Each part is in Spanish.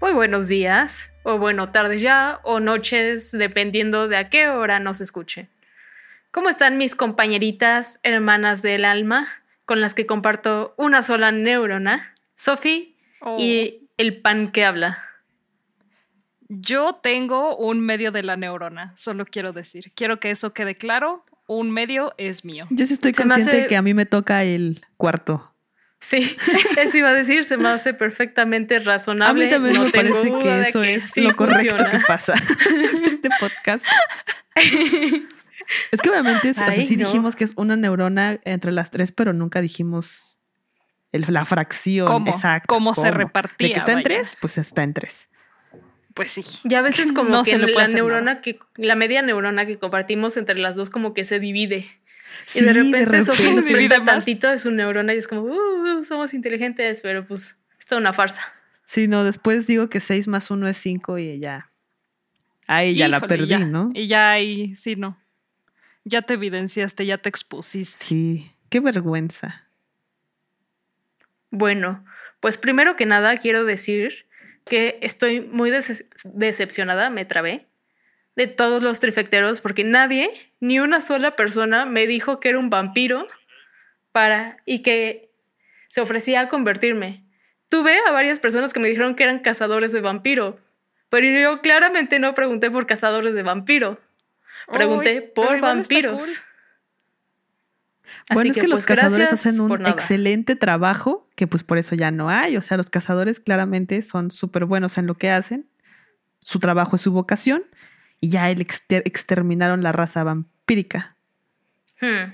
Muy buenos días, o bueno, tardes ya, o noches, dependiendo de a qué hora nos escuchen. ¿Cómo están mis compañeritas, hermanas del alma, con las que comparto una sola neurona? Sophie y el pan que habla. Yo tengo un medio de la neurona, solo quiero decir. Quiero que eso quede claro. Un medio es mío. Yo sí estoy consciente que a mí me toca el cuarto. Sí, eso iba a decir, se me hace perfectamente razonable. A mí también me parece que eso es lo correcto que pasa en este podcast. es que obviamente sí dijimos que es una neurona entre las tres, pero nunca dijimos la fracción ¿Cómo? exacta. ¿Cómo, se repartía? De que está en tres, pues está en tres. Pues sí. Y a veces como que la neurona que, la media neurona que compartimos entre las dos como que se divide y de repente, Sofía nos presta tantito de su neurona y es como, uh, somos inteligentes, pero pues es toda una farsa. Sí, no, después digo que 6 más 1 es 5 y ya. Ahí ya la perdí, ¿no? Y ya ahí, sí, no. Ya te evidenciaste, ya te expusiste. Sí, qué vergüenza. Bueno, pues primero que nada quiero decir que estoy muy decepcionada, me trabé, de todos los trifecteros porque nadie, ni una sola persona me dijo que era un vampiro para y que se ofrecía a convertirme. Tuve a varias personas que me dijeron que eran cazadores de vampiro, pero yo claramente no pregunté por cazadores de vampiro. Pregunté por vampiros. Bueno, es que, los pues, cazadores hacen un excelente trabajo, que pues por eso ya no hay. O sea, los cazadores claramente son súper buenos en lo que hacen. Su trabajo es su vocación y ya él exterminaron la raza vampírica. Hmm.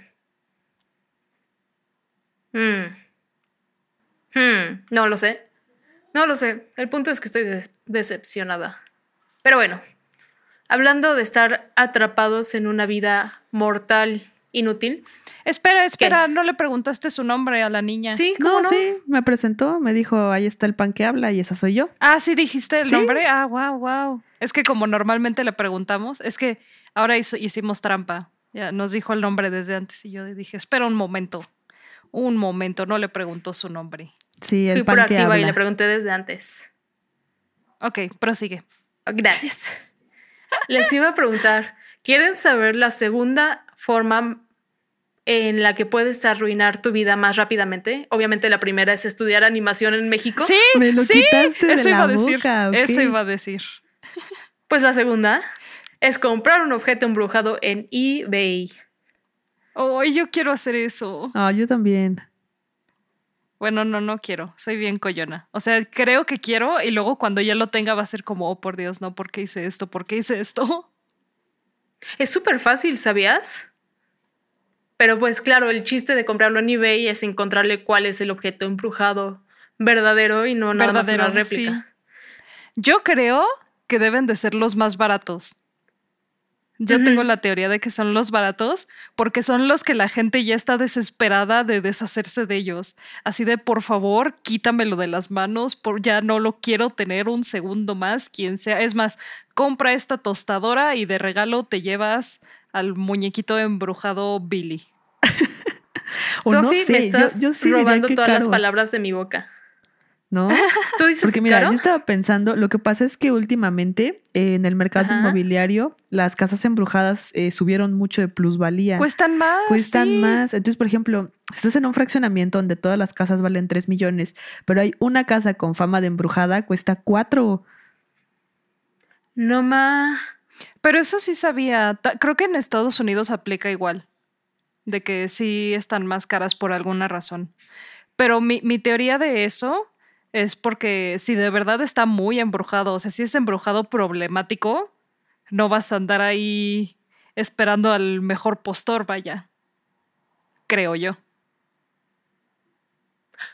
Hmm. Hmm. No lo sé. No lo sé. El punto es que estoy decepcionada. Pero bueno, hablando de estar atrapados en una vida mortal inútil. Espera, espera, ¿no le preguntaste su nombre a la niña? Sí, ¿cómo no, sí, me presentó, me dijo, ahí está el pan que habla y esa soy yo. Ah, sí, dijiste el nombre. Ah, wow, wow. Es que como normalmente le preguntamos, es que ahora hicimos trampa. Ya nos dijo el nombre desde antes y yo dije, espera un momento, un momento, no le preguntó su nombre. Sí, el Fui pan que habla. y le pregunté desde antes. Ok, prosigue. Gracias. Les iba a preguntar, ¿quieren saber la segunda forma en la que puedes arruinar tu vida más rápidamente. Obviamente la primera es estudiar animación en México. Sí, me lo sí, quitaste de eso la iba a boca, decir. Eso iba a decir. Pues la segunda es comprar un objeto embrujado en eBay. Oh, yo quiero hacer eso. Ah, yo también. Bueno, no, no quiero. Soy bien coyona. O sea, creo que quiero y luego cuando ya lo tenga va a ser como, oh, por Dios, no, ¿por qué hice esto? ¿Por qué hice esto? Es súper fácil, ¿sabías? Pero pues claro, el chiste de comprarlo en eBay es encontrarle cuál es el objeto embrujado verdadero y no nada más una réplica. Yo creo que deben de ser los más baratos. Yo tengo la teoría de que son los baratos porque son los que la gente ya está desesperada de deshacerse de ellos. Así de, por favor, quítamelo de las manos, por, ya no lo quiero tener un segundo más, quien sea. Es más, compra esta tostadora y de regalo te llevas al muñequito embrujado Billy. Sophie, me estás robando todas las palabras de mi boca. ¿No? ¿Tú dices Porque mira, yo estaba pensando, lo que pasa es que últimamente en el mercado inmobiliario las casas embrujadas eh, subieron mucho de plusvalía. Cuestan más. Cuestan más. Entonces, por ejemplo, estás en un fraccionamiento donde todas las casas valen 3 millones, pero hay una casa con fama de embrujada, cuesta 4. No más. Pero eso sí sabía. Creo que en Estados Unidos aplica igual. De que sí están más caras por alguna razón. Pero mi, mi teoría de eso es porque si de verdad está muy embrujado, o sea, si es embrujado problemático, no vas a andar ahí esperando al mejor postor, vaya. Creo yo.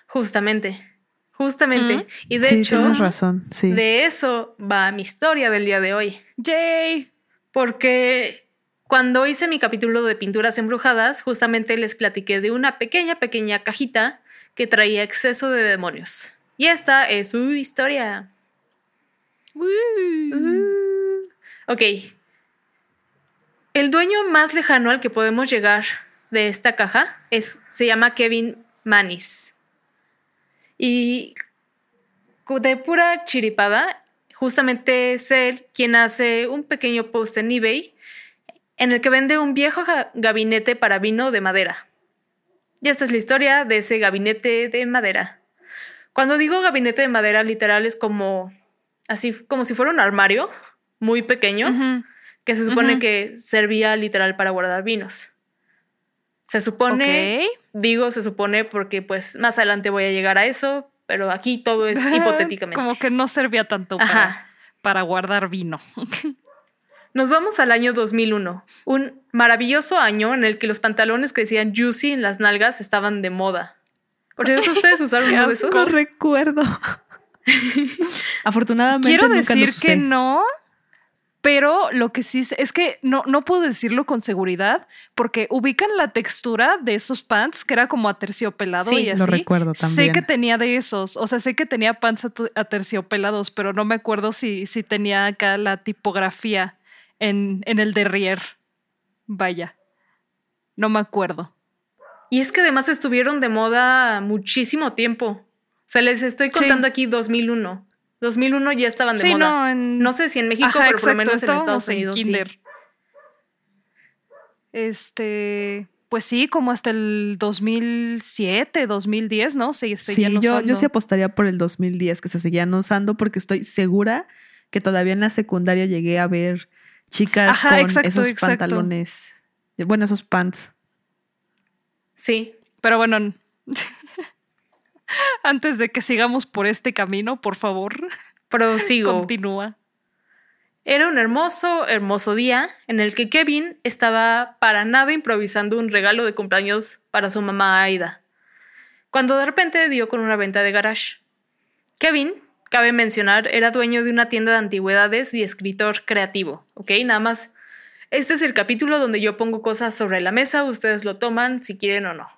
Justamente. Justamente. Y de hecho, tienes razón. Sí. de eso va mi historia del día de hoy. ¡Yay! Porque Cuando hice mi capítulo de pinturas embrujadas, justamente les platiqué de una pequeña, pequeña cajita que traía exceso de demonios. Y esta es su historia. Uh. Ok. El dueño más lejano al que podemos llegar de esta caja es, se llama Kevin Manis. Y de pura chiripada, justamente es él quien hace un pequeño post en eBay en el que vende un viejo gabinete para vino de madera. Y esta es la historia de ese gabinete de madera. Cuando digo gabinete de madera, literal es como así, como si fuera un armario muy pequeño que se supone que servía literal para guardar vinos. Se supone, digo se supone porque pues más adelante voy a llegar a eso, pero aquí todo es hipotéticamente. Como que no servía tanto para, para guardar vino. Nos vamos al año 2001, un maravilloso año en el que los pantalones que decían juicy en las nalgas estaban de moda. Por cierto, ¿ustedes usaron uno de esos? No recuerdo. Afortunadamente Quiero decir que no, pero lo que sí es que no, no puedo decirlo con seguridad porque ubican la textura de esos pants que era como aterciopelado y así. Lo recuerdo también. Sé que tenía de esos, o sea, sé que tenía pants aterciopelados, pero no me acuerdo si, si tenía acá la tipografía en, en el derrier. Vaya, no me acuerdo. Y es que además estuvieron de moda muchísimo tiempo. O sea, les estoy contando aquí 2001. 2001 ya estaban de moda. No, sé si en México, pero por lo menos en Estados Unidos. Sí. Este, pues sí, como hasta el 2007, 2010, ¿no? Se seguían sí, yo, yo sí apostaría por el 2010 que se seguían usando porque estoy segura que todavía en la secundaria llegué a ver chicas con esos pantalones, bueno, esos pants. Sí. Pero bueno, antes de que sigamos por este camino, por favor. Prosigo. Continúa. Era un hermoso, hermoso día en el que Kevin estaba para nada improvisando un regalo de cumpleaños para su mamá Aida, cuando de repente dio con una venta de garage. Kevin, cabe mencionar, era dueño de una tienda de antigüedades y escritor creativo, ¿ok? Nada más. Este es el capítulo donde yo pongo cosas sobre la mesa, ustedes lo toman si quieren o no.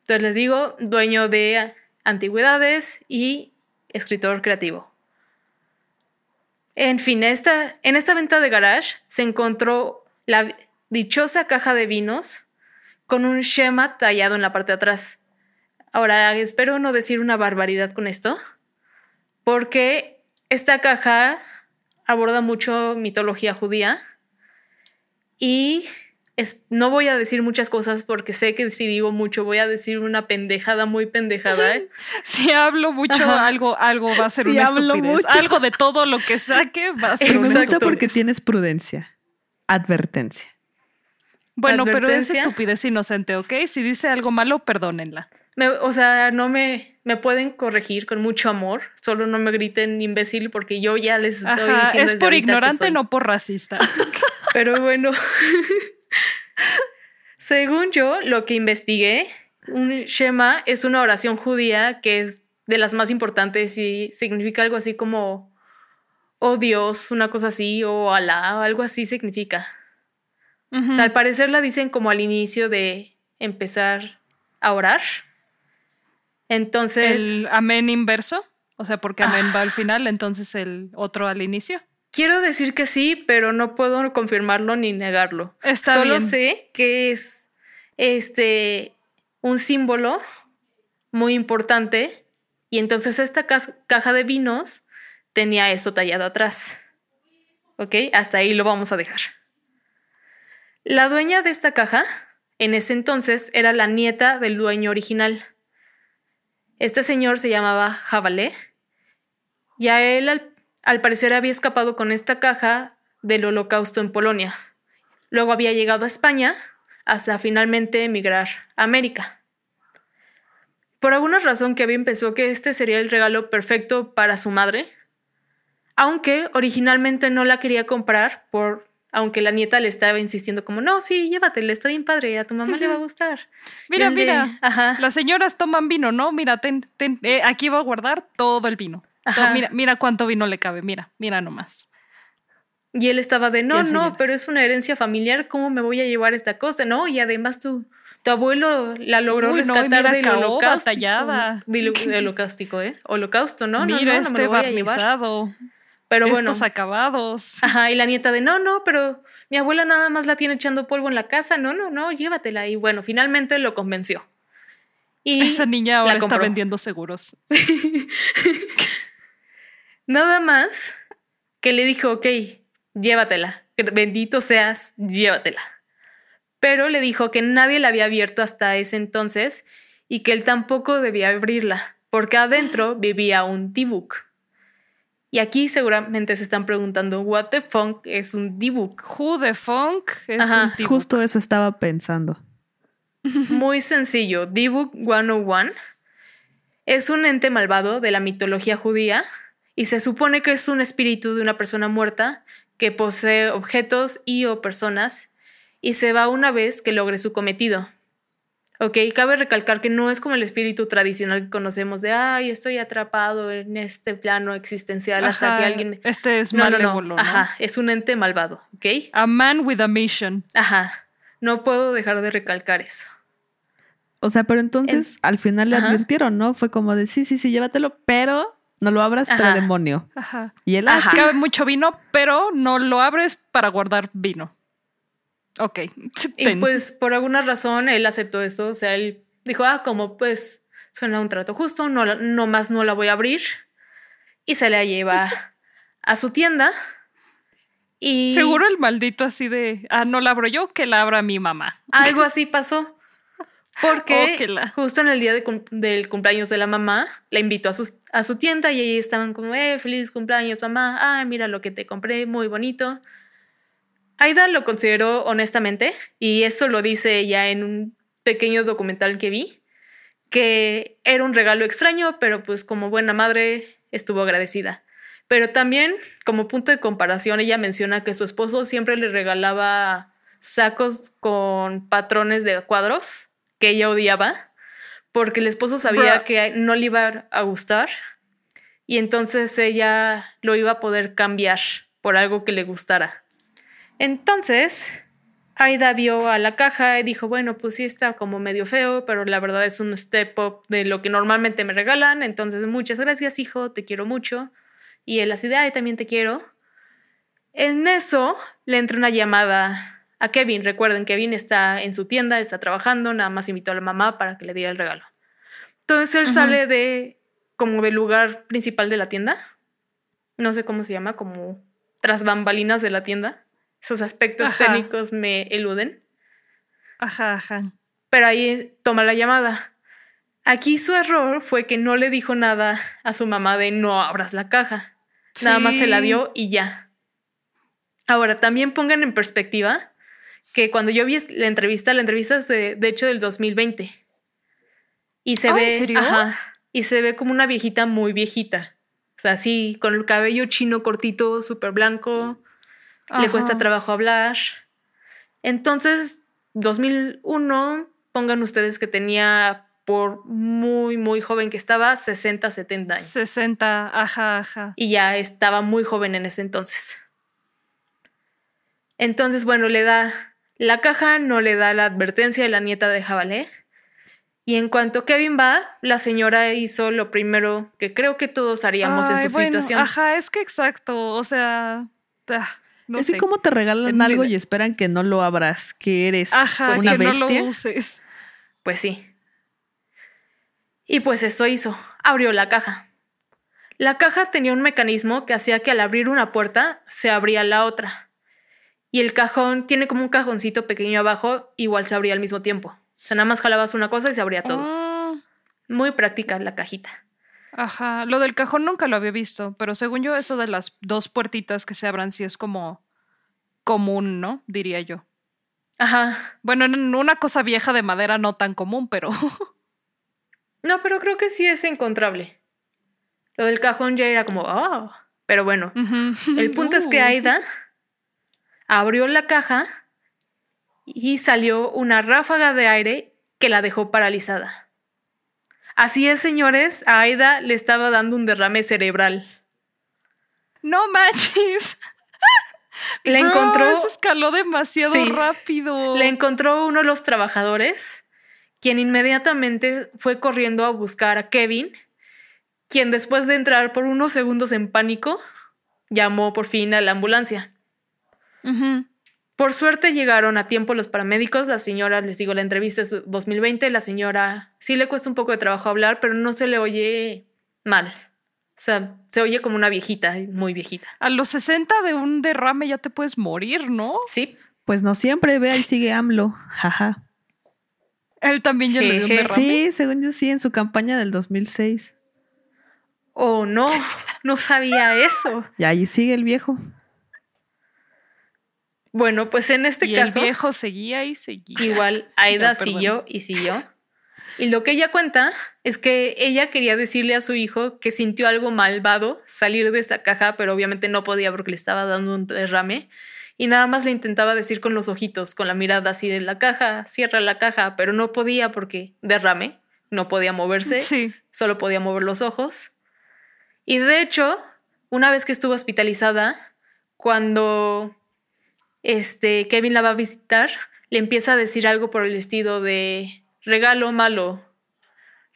Entonces les digo, dueño de antigüedades y escritor creativo. En fin, esta, en esta venta de garage se encontró la dichosa caja de vinos con un Shema tallado en la parte de atrás. Ahora, espero no decir una barbaridad con esto, porque esta caja aborda mucho mitología judía y no voy a decir muchas cosas porque sé que si digo mucho voy a decir una pendejada muy pendejada. ¿eh? Si hablo mucho, algo, algo va a ser una estupidez. Algo de todo lo que saque va a ser una estupidez. porque tienes prudencia. Advertencia. Bueno, pero es estupidez inocente, ¿ok? Si dice algo malo, perdónenla. o sea, no me, me pueden corregir con mucho amor, solo no me griten imbécil porque yo ya les estoy diciendo. Es por ignorante, no por racista. pero bueno. Según yo, lo que investigué, un Shema es una oración judía que es de las más importantes y significa algo así como, oh Dios, una cosa así, o Alá, o algo así significa. al parecer la dicen como al inicio de empezar a orar. Entonces. ¿El amén inverso? O sea, porque amén va al final, entonces el otro al inicio. Quiero decir que sí, pero no puedo confirmarlo ni negarlo. Solo sé que es este un símbolo muy importante y entonces esta caja de vinos tenía eso tallado atrás. ¿Ok? Hasta ahí lo vamos a dejar. La dueña de esta caja, en ese entonces, era la nieta del dueño original. Este señor se llamaba Jabalé y a él al al parecer había escapado con esta caja del holocausto en Polonia. Luego había llegado a España hasta finalmente emigrar a América. Por alguna razón Kevin pensó que este sería el regalo perfecto para su madre, aunque originalmente no la quería comprar por aunque la nieta le estaba insistiendo como, no, sí, llévatela, está bien padre, a tu mamá le va a gustar. Mira, mira, las señoras toman vino, ¿no? Mira, ten, ten, eh, aquí va a guardar todo el vino mira, mira cuánto vino le cabe, mira, mira nomás. Y él estaba de, no, no, pero es una herencia familiar, ¿cómo me voy a llevar esta cosa? No, y además tu, tu abuelo la logró rescatar del holocausto. Del, holocaustico, ¿eh? Holocausto, ¿no? Mira no, no, este no me voy a llevar. Pero bueno. Estos acabados. Ajá, y la nieta de, no, no, pero mi abuela nada más la tiene echando polvo en la casa. No, no, no, llévatela. Y bueno, finalmente lo convenció. Y Esa niña ahora está vendiendo seguros. nada más que le dijo, ok, llévatela. Bendito seas, llévatela. Pero le dijo que nadie la había abierto hasta ese entonces y que él tampoco debía abrirla, porque adentro vivía un Tibuk. Y aquí seguramente se están preguntando, ¿What the funk es un D-Book? ¿Who the funk es un D-Book? Justo eso estaba pensando. Muy sencillo. D-Book 101 es un ente malvado de la mitología judía y se supone que es un espíritu de una persona muerta que posee objetos y o personas y se va una vez que logre su cometido. Ok, cabe recalcar que no es como el espíritu tradicional que conocemos de, ay, estoy atrapado en este plano existencial hasta que alguien... Este es malévolo, Ajá, es un ente malvado, ¿ok? A man with a mission. Ajá, no puedo dejar de recalcar eso. O sea, pero entonces al final le advirtieron, ¿no? Fue como de, sí, sí, sí, llévatelo, pero no lo abras, para demonio. Ajá. Y él así. Cabe mucho vino, pero no lo abres para guardar vino. Ok. Y pues por alguna razón él aceptó esto. O sea, él dijo, ah, como pues suena un trato justo, no, no más no la voy a abrir. Y se la lleva a su tienda. Y seguro el maldito así de, ah, no la abro yo, que la abra mi mamá. Algo así pasó. Porque justo en el día del cumpleaños de la mamá, la invitó a su, a su tienda y ahí estaban como, eh, feliz cumpleaños mamá, ah, mira lo que te compré, muy bonito. Aida lo consideró honestamente, y esto lo dice ella en un pequeño documental que vi, que era un regalo extraño, pero pues como buena madre estuvo agradecida. Pero también, como punto de comparación, ella menciona que su esposo siempre le regalaba sacos con patrones de cuadros que ella odiaba, porque el esposo sabía que no le iba a gustar y entonces ella lo iba a poder cambiar por algo que le gustara. Entonces, Aida vio a la caja y dijo, bueno, pues sí está como medio feo, pero la verdad es un step up de lo que normalmente me regalan, entonces muchas gracias, hijo, te quiero mucho. Y él así de, ay, también te quiero. En eso le entra una llamada a Kevin. Recuerden, Kevin está en su tienda, está trabajando, nada más invitó a la mamá para que le diera el regalo. Entonces él sale de como del lugar principal de la tienda. No sé cómo se llama, como tras bambalinas de la tienda. Esos aspectos técnicos me eluden. Ajá, ajá. Pero ahí toma la llamada. Aquí su error fue que no le dijo nada a su mamá de no abras la caja. Nada más se la dio y ya. Ahora, también pongan en perspectiva que cuando yo vi la entrevista, la entrevista es de, de hecho del 2020. Y se ve, ajá, y se ve como una viejita muy viejita. O sea, así, con el cabello chino cortito, súper blanco, le cuesta trabajo hablar. Entonces, 2001, pongan ustedes que tenía por muy, muy joven que estaba, 60, 70 años. 60, ajá, ajá. Y ya estaba muy joven en ese entonces. Entonces, bueno, le da la caja, no le da la advertencia de la nieta de Jabalé. Y en cuanto Kevin va, la señora hizo lo primero que creo que todos haríamos en su situación. Ajá, es que exacto, o sea, ah, no es como te regalan algo y esperan que no lo abras, que eres Ajá, una que bestia. No lo uses. Pues sí. Y pues eso hizo, abrió la caja. La caja tenía un mecanismo que hacía que al abrir una puerta se abría la otra. Y el cajón tiene como un cajoncito pequeño abajo, igual se abría al mismo tiempo. O sea, nada más jalabas una cosa y se abría todo. Ah. Muy práctica la cajita. Ajá, lo del cajón nunca lo había visto, pero según yo eso de las dos puertitas que se abran sí es como común, ¿no? Diría yo. Ajá. Bueno, en una cosa vieja de madera no tan común, pero... no, pero creo que sí es encontrable. Lo del cajón ya era como, oh. Pero bueno, el punto es que. Aida abrió la caja y salió una ráfaga de aire que la dejó paralizada. Así es, señores, a Aida le estaba dando un derrame cerebral. No manches. Le encontró. Eso escaló demasiado rápido. Le encontró uno de los trabajadores, quien inmediatamente fue corriendo a buscar a Kevin, quien después de entrar por unos segundos en pánico, llamó por fin a la ambulancia. Por suerte llegaron a tiempo los paramédicos. La señora, les digo, la entrevista es 2020. La señora sí le cuesta un poco de trabajo hablar, pero no se le oye mal. O sea, se oye como una viejita, muy viejita. A los 60 de un derrame ya te puedes morir, ¿no? Sí. Pues no siempre, ve, ahí sigue AMLO. Jaja. Él también ya le dio un derrame. Sí, según yo sí, en su campaña del 2006. Oh, no, no sabía eso. Y ahí sigue el viejo. Bueno, pues en este caso. El viejo seguía y seguía. Igual Aida siguió y siguió. Y lo que ella cuenta es que ella quería decirle a su hijo que sintió algo malvado salir de esa caja, pero obviamente no podía porque le estaba dando un derrame. Y nada más le intentaba decir con los ojitos, con la mirada así de la caja, cierra la caja, pero no podía porque derrame, no podía moverse, sí. solo podía mover los ojos. Y de hecho, una vez que estuvo hospitalizada, cuando este, Kevin la va a visitar, le empieza a decir algo por el estilo de regalo malo,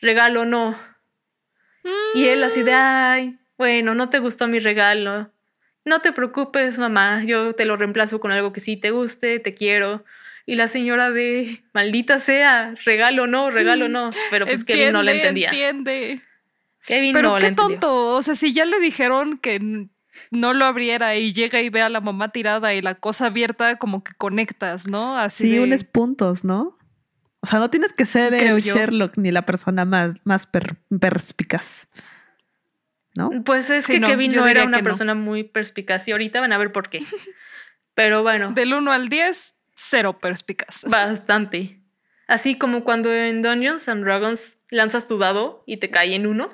regalo no. Y él así de, ay, bueno, no te gustó mi regalo. No te preocupes, mamá, yo te lo reemplazo con algo que sí te guste, te quiero. Y la señora de, maldita sea, regalo no, regalo no. Pero pues Kevin no le entendía. Entiende. Kevin Pero no qué tonto. O sea, si ya le dijeron que no lo abriera y llega y ve a la mamá tirada y la cosa abierta, como que conectas, ¿no? Así sí, unos puntos, ¿no? O sea, no tienes que ser el Sherlock ni la persona más, más perspicaz. ¿No? Pues es que Kevin no era una persona muy perspicaz y ahorita van a ver por qué. Pero bueno. Del 1 al 10, cero perspicaz. Bastante. Así como cuando en Dungeons and Dragons lanzas tu dado y te cae en uno.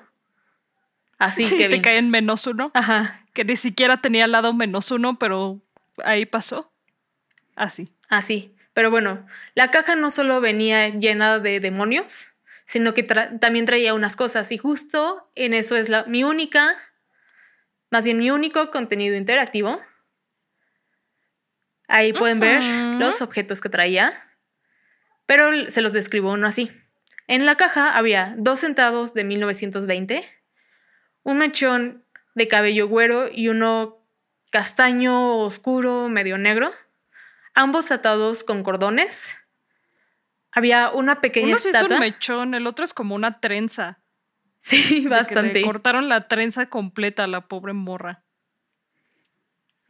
Así que te cae en menos uno. Ajá. Que ni siquiera tenía al lado menos uno, pero ahí pasó. Así. Así. Pero bueno, la caja no solo venía llena de demonios, sino que también traía unas cosas. Y justo en eso es la, mi única, más bien mi único contenido interactivo. Ahí pueden ver los objetos que traía, pero se los describo uno así. En la caja había dos centavos de 1920, un mechón de cabello güero y uno castaño oscuro, medio negro ambos atados con cordones. Había una pequeña Uno estatua. es un mechón, el otro es como una trenza. Sí, bastante. cortaron la trenza completa a la pobre morra.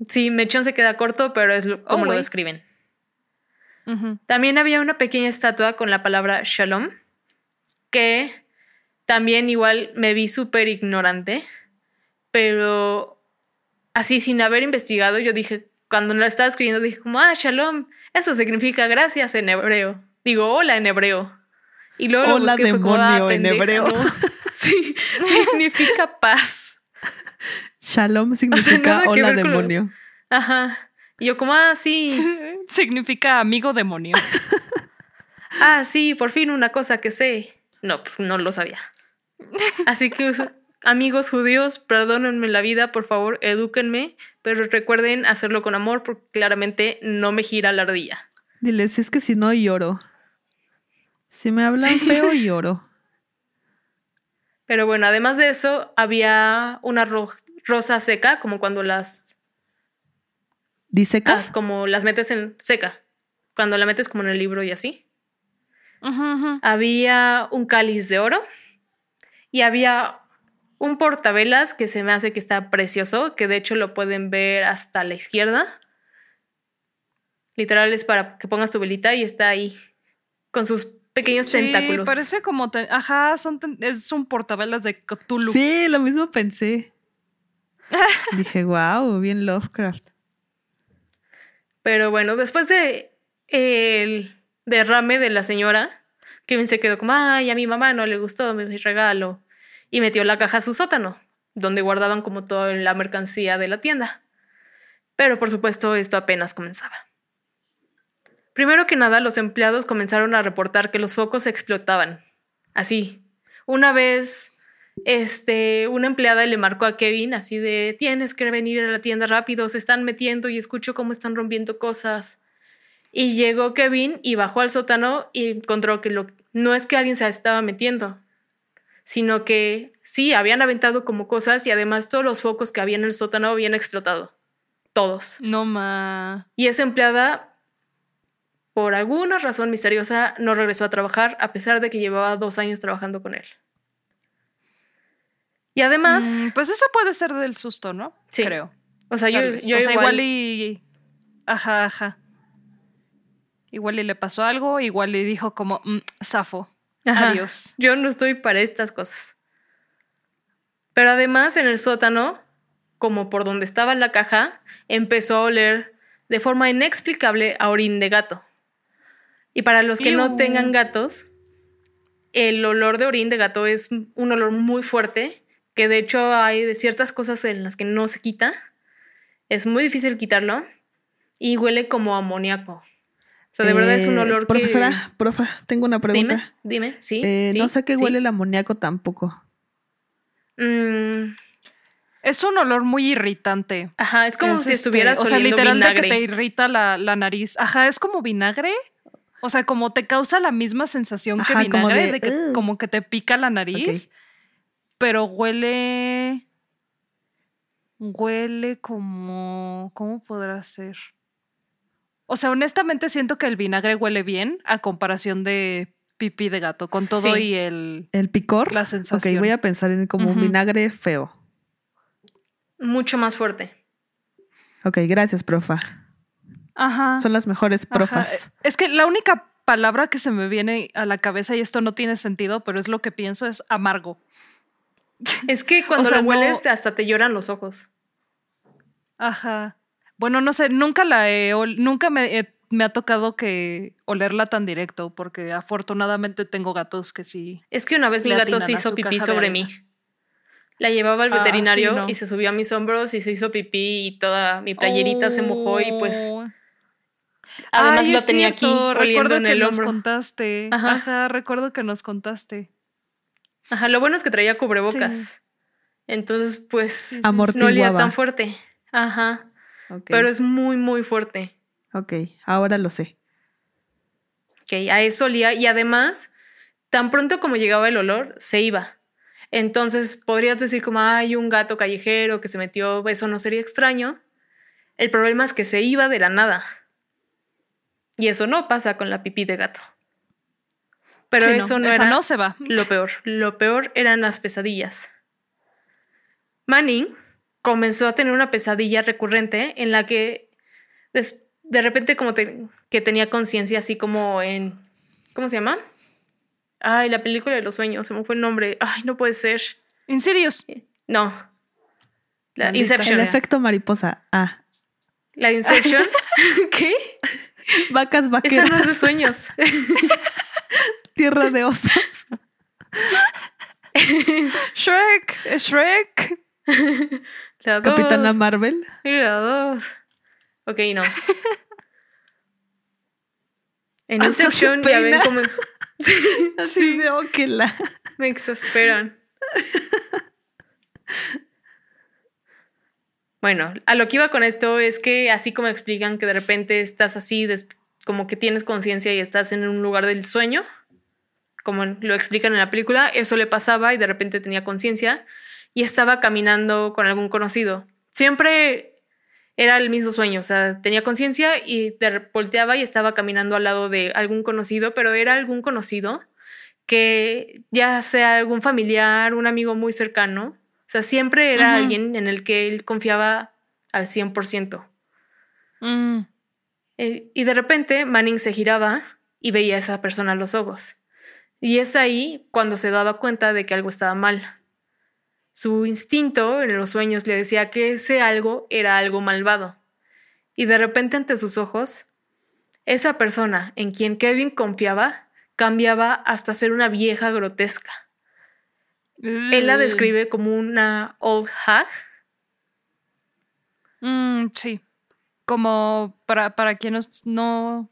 Sí, mechón se queda corto, pero es como oh, lo describen. También había una pequeña estatua con la palabra shalom, que también igual me vi súper ignorante, pero así sin haber investigado, yo dije, cuando la estaba escribiendo dije como, ah, shalom, eso significa gracias en hebreo. Digo, hola en hebreo. Y luego hola lo busqué demonio en hebreo. Sí, significa paz. Shalom significa hola demonio. Ajá. Y yo como, ah, sí. significa amigo demonio. ah, sí, por fin una cosa que sé. No, pues no lo sabía. Así que amigos judíos, perdónenme la vida, por favor, edúquenme, pero recuerden hacerlo con amor porque claramente no me gira la ardilla. Diles, es que si no lloro. Si me hablan feo, lloro. Pero bueno, además de eso, había una rosa seca, como cuando las... ¿Disecas? Ah, como las metes en seca. Cuando la metes como en el libro y así. Había un cáliz de oro y había un portavelas que se me hace que está precioso, que de hecho lo pueden ver hasta la izquierda. Literal es para que pongas tu velita y está ahí con sus pequeños sí, tentáculos. Parece como, ajá, son es un portavelas de Cthulhu. Sí, lo mismo pensé. Dije, wow, bien Lovecraft. Pero bueno, después de el derrame de la señora, Kevin se quedó como, ay, a mi mamá no le gustó mi regalo y metió la caja a su sótano, donde guardaban como toda la mercancía de la tienda. Pero por supuesto esto apenas comenzaba. Primero que nada, los empleados comenzaron a reportar que los focos explotaban. Así. Una vez este, una empleada le marcó a Kevin así de, tienes que venir a la tienda rápido, se están metiendo y escucho cómo están rompiendo cosas. Y llegó Kevin y bajó al sótano y encontró que lo, no es que alguien se estaba metiendo, sino que sí, habían aventado como cosas y además todos los focos que había en el sótano habían explotado. Todos. No ma. Y esa empleada, por alguna razón misteriosa, no regresó a trabajar a pesar de que llevaba dos años trabajando con él. Y además. Mm, pues eso puede ser del susto, ¿no? Sí. Creo. O sea, yo, yo o sea, igual... y. Ajá, ajá. Igual y le pasó algo, igual y dijo como, mm, zafo. Adiós. Yo no estoy para estas cosas. Pero además en el sótano, como por donde estaba la caja, empezó a oler de forma inexplicable a orín de gato. Y para los que no tengan gatos, el olor de orín de gato es un olor muy fuerte que de hecho hay de ciertas cosas en las que no se quita. Es muy difícil quitarlo y huele como amoníaco. O sea, de verdad es un eh, olor profesora, que... Profesora, profa, tengo una pregunta. Dime, dime, sí. Eh, no sé qué huele el amoníaco tampoco. Mm. Es un olor muy irritante. Ajá, es como si estuvieras este, O sea, literalmente que te irrita la, nariz. Ajá, es como vinagre. O sea, como te causa la misma sensación que vinagre, de, que como que te pica la nariz pero huele. Huele como. ¿Cómo podrá ser? O sea, honestamente siento que el vinagre huele bien a comparación de pipí de gato, con todo y el. ¿El picor? La sensación. Ok, voy a pensar en como un vinagre feo. Mucho más fuerte. Ok, gracias, profa. Ajá. Son las mejores profas. Es que la única palabra que se me viene a la cabeza, y esto no tiene sentido, pero es lo que pienso, es amargo. Es que cuando lo hueles hasta te lloran los ojos. Ajá. Bueno, no sé, nunca la he, nunca me, me ha tocado que olerla tan directo, porque afortunadamente tengo gatos que sí. Es que una vez mi gato se hizo pipí sobre mí. La llevaba al ah, veterinario y se subió a mis hombros y se hizo pipí y toda mi playerita se mojó y pues. Oh. Además lo tenía aquí oliendo en el hombro. Nos contaste. Ajá, recuerdo que nos contaste. Ajá, lo bueno es que traía cubrebocas. Entonces, pues, no olía tan fuerte. Ajá. Pero es muy, muy fuerte. Ok, ahora lo sé. Ok, a eso olía. Y además, tan pronto como llegaba el olor, se iba. Entonces, podrías decir como, hay un gato callejero que se metió, eso no sería extraño. El problema es que se iba de la nada. Y eso no pasa con la pipí de gato. Pero eso no, era no se va. lo peor. Lo peor eran las pesadillas. Manning comenzó a tener una pesadilla recurrente en la que de repente como que tenía conciencia así como en... ¿Cómo se llama? Ay, la película de los sueños, se me fue el nombre. Ay, no puede ser. Insidious. No. La Inception. El efecto mariposa. Ah. La Inception. ¿Qué? Vacas vaqueras. Esa no es de sueños. Tierra de osos. Shrek, Shrek. La Capitana Marvel. la dos. Ok, no. En Inception ya ven como. Así de óquela. Me exasperan. Bueno, a lo que iba con esto es que así como explican que de repente estás así, como que tienes conciencia y estás en un lugar del sueño, como lo explican en la película, eso le pasaba y de repente tenía conciencia y estaba caminando con algún conocido. Siempre era el mismo sueño, o sea, tenía conciencia y volteaba y estaba caminando al lado de algún conocido, pero era algún conocido que ya sea algún familiar, un amigo muy cercano, o sea, siempre era alguien en el que él confiaba al 100%. Mm. Eh, y de repente Manning se giraba y veía a esa persona a los ojos. Y es ahí cuando se daba cuenta de que algo estaba mal. Su instinto en los sueños le decía que ese algo era algo malvado. Y de repente ante sus ojos, esa persona en quien Kevin confiaba cambiaba hasta ser una vieja grotesca. Él la describe como una old hag. Mm, sí. Como para, para quienes no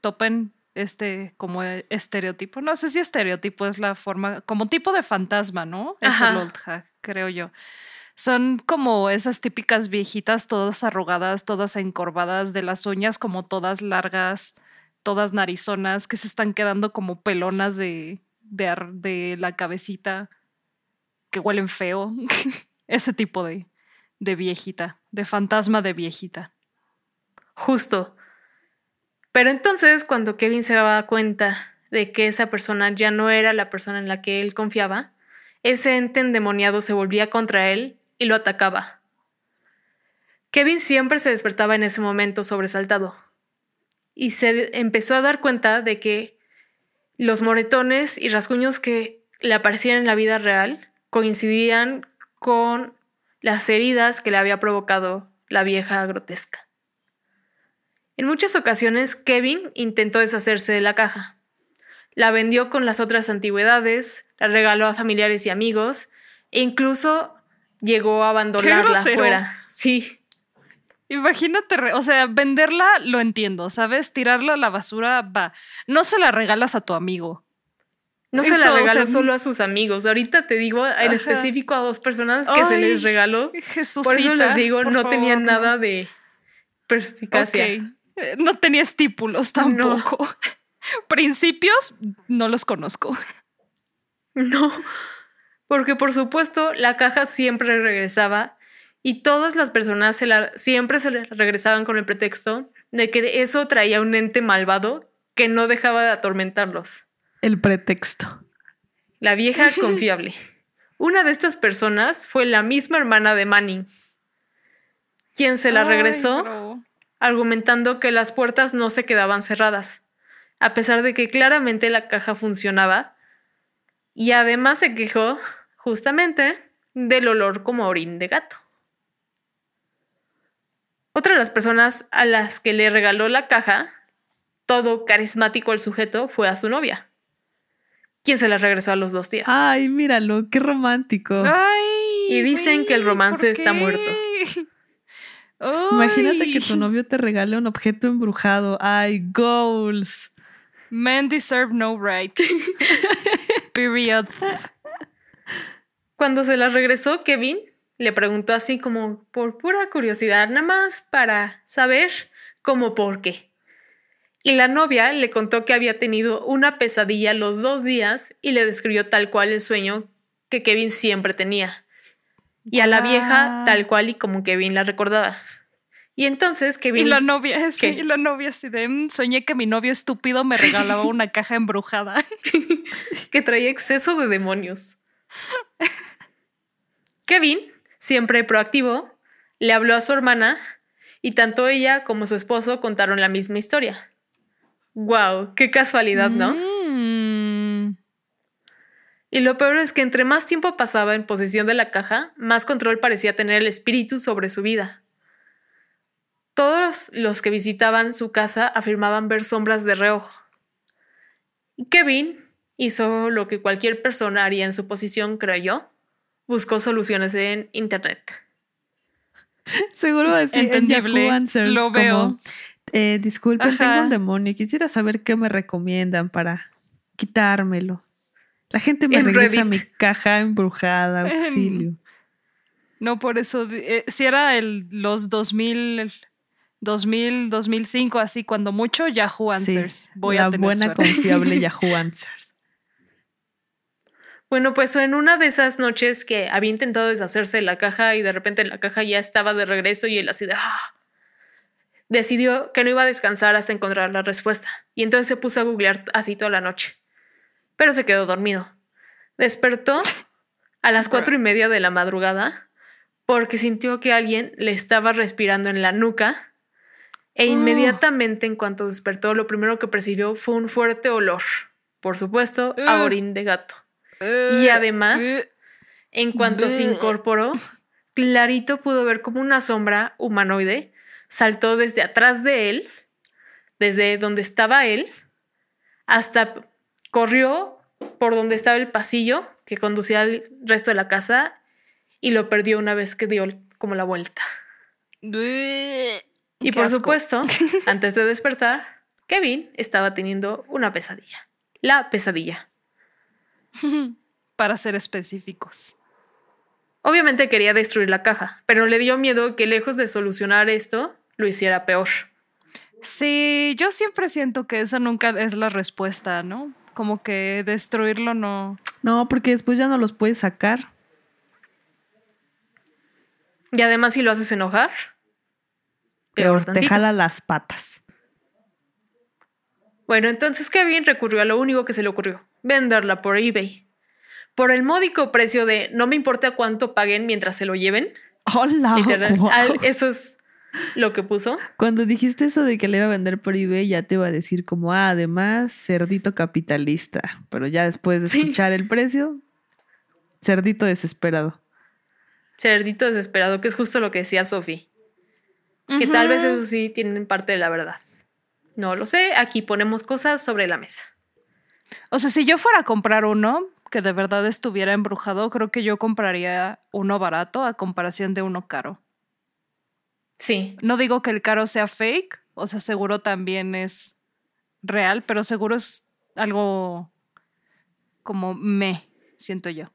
topen este como estereotipo. No sé si estereotipo es la forma, como tipo de fantasma, ¿no? Es el old hag, creo yo. Son como esas típicas viejitas, todas arrugadas, todas encorvadas, de las uñas como todas largas, todas narizonas, que se están quedando como pelonas de, de, de la cabecita, que huelen feo. Ese tipo de, de viejita, de fantasma de viejita. Justo. Pero entonces, cuando Kevin se daba cuenta de que esa persona ya no era la persona en la que él confiaba, ese ente endemoniado se volvía contra él y lo atacaba. Kevin siempre se despertaba en ese momento sobresaltado y se empezó a dar cuenta de que los moretones y rasguños que le aparecían en la vida real coincidían con las heridas que le había provocado la vieja grotesca. En muchas ocasiones, Kevin intentó deshacerse de la caja. La vendió con las otras antigüedades, la regaló a familiares y amigos, e incluso llegó a abandonarla afuera. Sí. Imagínate, o sea, venderla lo entiendo, ¿sabes? Tirarla a la basura va. No se la regalas a tu amigo. No se la regaló solo a sus amigos. Ahorita te digo en específico a dos personas que se les regaló. por eso les digo, no tenían nada de perspicacia. Eh, no tenía estípulos tampoco. Principios no los conozco. No, porque por supuesto la caja siempre regresaba y todas las personas se la, siempre se le regresaban con el pretexto de que eso traía un ente malvado que no dejaba de atormentarlos. El pretexto. La vieja confiable. Una de estas personas fue la misma hermana de Manning, quien se la regresó argumentando que las puertas no se quedaban cerradas, a pesar de que claramente la caja funcionaba, y además se quejó justamente del olor como orín de gato. Otra de las personas a las que le regaló la caja, todo carismático el sujeto, fue a su novia, quien se la regresó a los dos días. Ay, míralo, qué romántico. y dicen que el romance está muerto. Imagínate que tu novio te regale un objeto embrujado. Ay, goals. Men deserve no rights. Period. Cuando se la regresó, Kevin le preguntó así como por pura curiosidad, nada más para saber cómo por qué. Y la novia le contó que había tenido una pesadilla los dos días y le describió tal cual el sueño que Kevin siempre tenía y a la vieja tal cual y como Kevin la recordaba. Y entonces Kevin... Y la novia, es que y la novia así de, mm, soñé que mi novio estúpido me regalaba una caja embrujada. que traía exceso de demonios. Kevin, siempre proactivo, le habló a su hermana y tanto ella como su esposo contaron la misma historia. ¡Wow! ¡Qué casualidad, ¿no? Mm. Y lo peor es que entre más tiempo pasaba en posesión de la caja, más control parecía tener el espíritu sobre su vida. Todos los que visitaban su casa afirmaban ver sombras de reojo. Kevin hizo lo que cualquier persona haría en su posición, creo yo. Buscó soluciones en Internet. Seguro así Entendible. Answers, lo veo. Eh, disculpen, tengo un demonio. Quisiera saber qué me recomiendan para quitármelo. La gente me regresa mi caja embrujada, auxilio. No, por eso, eh, si era el, los 2000, 2000, 2005, así cuando mucho, Yahoo Answers. Voy la a tener buena, confiable Yahoo Answers. Bueno, pues en una de esas noches que había intentado deshacerse de la caja y de repente la caja ya estaba de regreso y él así de... ¡ah! Decidió que no iba a descansar hasta encontrar la respuesta y entonces se puso a googlear así toda la noche pero se quedó dormido. Despertó a las cuatro y media de la madrugada porque sintió que alguien le estaba respirando en la nuca e oh. inmediatamente en cuanto despertó lo primero que percibió fue un fuerte olor, por supuesto, a orín de gato. y además, en cuanto se incorporó, clarito pudo ver como una sombra humanoide saltó desde atrás de él, desde donde estaba él, hasta Corrió por donde estaba el pasillo que conducía al resto de la casa y lo perdió una vez que dio como la vuelta. y por supuesto, antes de despertar, Kevin estaba teniendo una pesadilla. La pesadilla. Para ser específicos. Obviamente quería destruir la caja, pero le dio miedo que lejos de solucionar esto, lo hiciera peor. Sí, yo siempre siento que esa nunca es la respuesta, ¿no? Como que destruirlo no. No, porque después ya no los puedes sacar. Y además si lo haces enojar, peor, te jala las patas. Bueno, entonces Kevin recurrió a lo único que se le ocurrió, venderla por eBay. Por el módico precio de no me importa cuánto paguen mientras se lo lleven. Hola. eso es lo que puso. Cuando dijiste eso de que le iba a vender por eBay, ya te iba a decir como, ah, además, cerdito capitalista. Pero ya después de escuchar el precio, cerdito desesperado. Cerdito desesperado, que es justo lo que decía Sophie. Que tal vez eso sí tienen parte de la verdad. No lo sé, aquí ponemos cosas sobre la mesa. O sea, si yo fuera a comprar uno que de verdad estuviera embrujado, creo que yo compraría uno barato a comparación de uno caro. Sí. No digo que el caro sea fake, o sea, seguro también es real, pero seguro es algo como me, siento yo.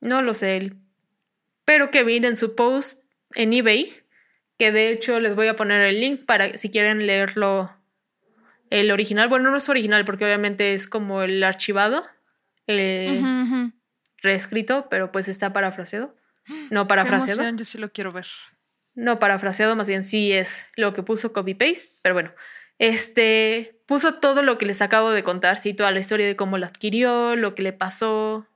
No lo sé. Pero Kevin en su post en eBay, que de hecho les voy a poner el link para si quieren leerlo el original. Bueno, no es original porque obviamente es como el archivado, el reescrito, pero pues está parafraseado. No parafraseado. yo sí lo quiero ver no parafraseado, más bien sí es lo que puso copy-paste, pero bueno, este puso todo lo que les acabo de contar, sí, toda la historia de cómo lo adquirió, lo que le pasó,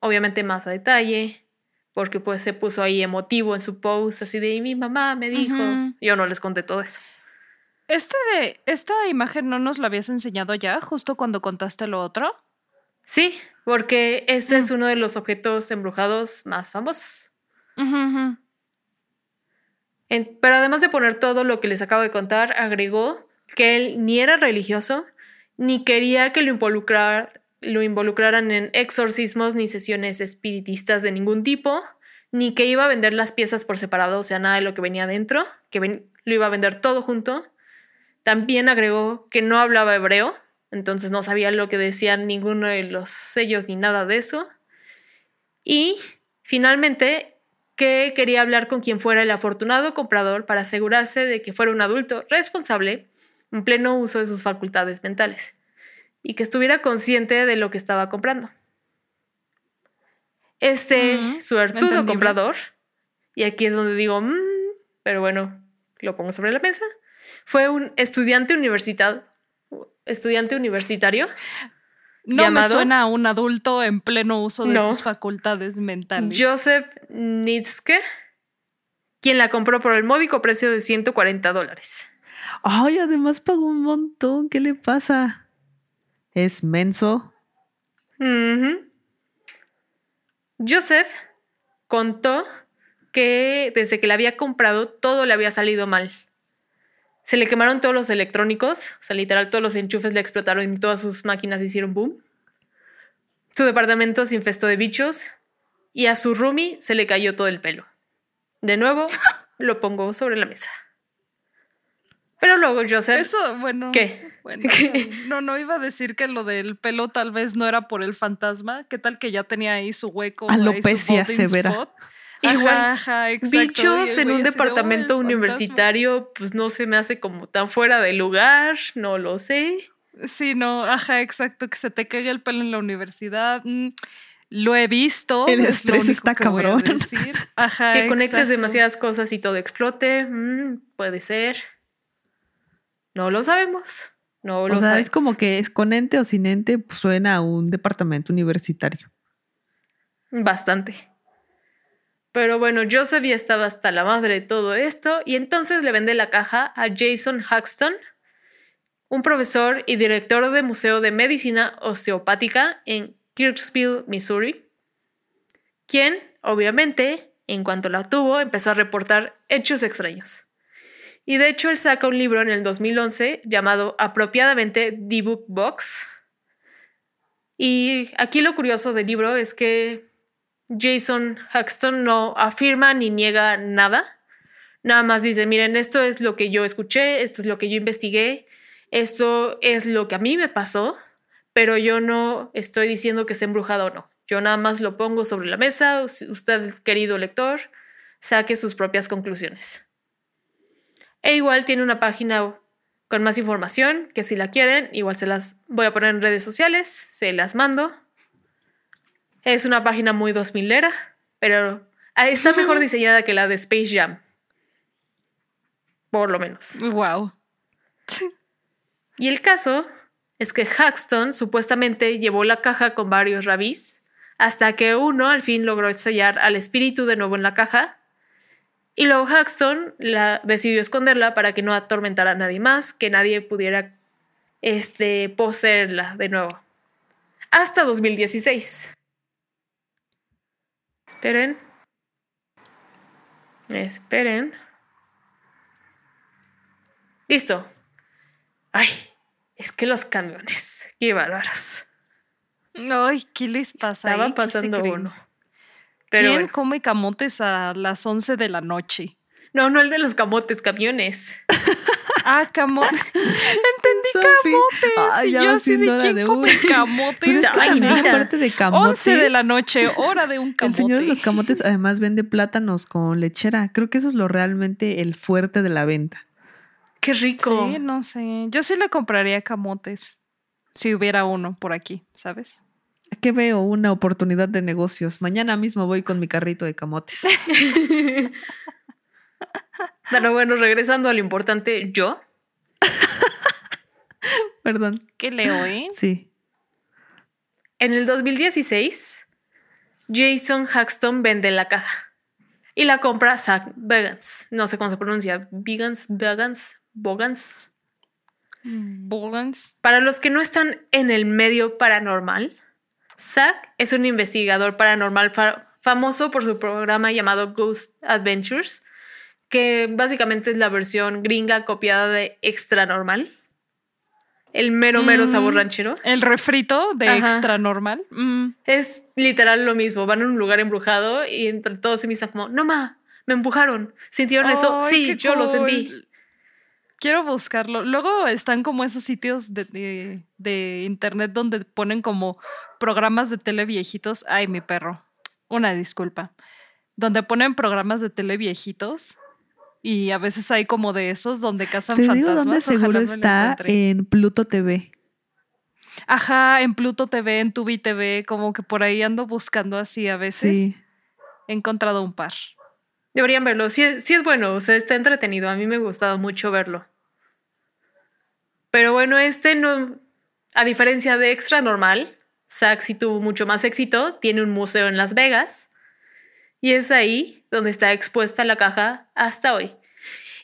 obviamente más a detalle, porque pues se puso ahí emotivo en su post, así de mi mamá me dijo, yo no les conté todo eso. Este de, esta imagen no nos la habías enseñado ya, justo cuando contaste lo otro. Sí, porque este es mm. uno de los objetos embrujados más famosos pero además de poner todo lo que les acabo de contar, agregó que él ni era religioso, ni quería que lo, involucraran en exorcismos ni sesiones espiritistas de ningún tipo, ni que iba a vender las piezas por separado, o sea, nada de lo que venía dentro, que lo iba a vender todo junto. También agregó que no hablaba hebreo, entonces no sabía lo que decían ninguno de los sellos ni nada de eso. Y finalmente que quería hablar con quien fuera el afortunado comprador para asegurarse de que fuera un adulto responsable en pleno uso de sus facultades mentales y que estuviera consciente de lo que estaba comprando. Este suertudo comprador, y aquí es donde digo, mm", pero bueno, lo pongo sobre la mesa, fue un estudiante, estudiante universitario no me suena a un adulto en pleno uso de sus facultades mentales. Joseph Nitzke, quien la compró por el módico precio de 140 dólares. Ay, además pagó un montón. ¿Qué le pasa? Es menso. Joseph contó que desde que la había comprado todo le había salido mal. Se le quemaron todos los electrónicos, o sea, literal, todos los enchufes le explotaron y todas sus máquinas hicieron boom. Su departamento se infestó de bichos y a su roomie se le cayó todo el pelo. De nuevo, lo pongo sobre la mesa. Pero luego Joseph. Eso, bueno. ¿Qué? Bueno, no, no iba a decir que lo del pelo tal vez no era por el fantasma. ¿Qué tal que ya tenía ahí su hueco? Alopecia severa. Igual, bichos en un departamento universitario, pues no se me hace como tan fuera de lugar, no lo sé. Sí, no, ajá, exacto, que se te caiga el pelo en la universidad. Mm, lo he visto. El estrés está cabrón. Ajá, que conectes demasiadas cosas y todo explote. Mm, puede ser. No lo sabemos. No lo o es como que es con ente o sin ente, pues suena a un departamento universitario. Bastante. Pero bueno, Joseph ya estaba hasta la madre de todo esto y entonces le vende la caja a Jason Huxton, un profesor y director de Museo de Medicina Osteopática en Kirksville, Missouri, quien, obviamente, en cuanto la tuvo, empezó a reportar hechos extraños. Y de hecho, él saca un libro en el 2011 llamado apropiadamente The Book Box. Y aquí lo curioso del libro es que Jason Huxton no afirma ni niega nada. Nada más dice, miren, esto es lo que yo escuché, esto es lo que yo investigué, esto es lo que a mí me pasó, pero yo no estoy diciendo que esté embrujado o no. Yo nada más lo pongo sobre la mesa, usted, querido lector, saque sus propias conclusiones. E igual tiene una página con más información, que si la quieren, igual se las voy a poner en redes sociales, se las mando. Es una página muy 2000 era, pero está mejor diseñada que la de Space Jam. Por lo menos. Wow. Y el caso es que Haxton supuestamente llevó la caja con varios rabís hasta que uno al fin logró sellar al espíritu de nuevo en la caja. Y luego Haxton la, decidió esconderla para que no atormentara a nadie más, que nadie pudiera este, poseerla de nuevo. Hasta 2016. Esperen. Esperen. Listo. Ay, es que los camiones, qué bárbaros. Ay, ¿qué les pasa? Estaba pasando uno. Pero ¿Quién come camotes a las 11 de la noche? No, no el de los camotes, camiones. Ah, camotes. Entendí camotes. y yo así de quién come camotes. Ay, parte de camotes. 11 de la noche, hora de un camote. El señor de los camotes además vende plátanos con lechera. Creo que eso es lo realmente el fuerte de la venta. Qué rico. Sí, no sé. Yo sí le compraría camotes. Si hubiera uno por aquí, ¿sabes? Aquí veo una oportunidad de negocios. Mañana mismo voy con mi carrito de camotes. Pero bueno, regresando a lo importante, yo. Perdón. ¿Qué leo, eh? Sí. En el 2016, Jason Haxton vende la caja y la compra Zach Vegans. No sé cómo se pronuncia. Vegans, Vegans, Bogans. Bogans. Para los que no están en el medio paranormal, Zach es un investigador paranormal famoso por su programa llamado Ghost Adventures, que básicamente es la versión gringa copiada de Extra Normal. El mero, mero mm, sabor ranchero. El refrito de Extra Normal. Mm. Es literal lo mismo. Van a un lugar embrujado y entre todos se me dicen como, no ma, me empujaron. ¿Sintieron eso? Sí, yo lo sentí. Quiero buscarlo. Luego están como esos sitios de, de, internet donde ponen como programas de tele viejitos. Ay, mi perro. Una disculpa. Donde ponen programas de tele viejitos y a veces hay como de esos donde cazan Te fantasmas. Digo dónde seguro está en Pluto TV. Ajá, en Pluto TV, en Tubi TV, como que por ahí ando buscando así a veces. Sí. He encontrado un par. Deberían verlo. Sí, sí es bueno, o sea, está entretenido. A mí me ha gustado mucho verlo. Pero bueno, este no, a diferencia de Extra Normal, Saxi tuvo mucho más éxito. Tiene un museo en Las Vegas. Y es ahí donde está expuesta la caja hasta hoy.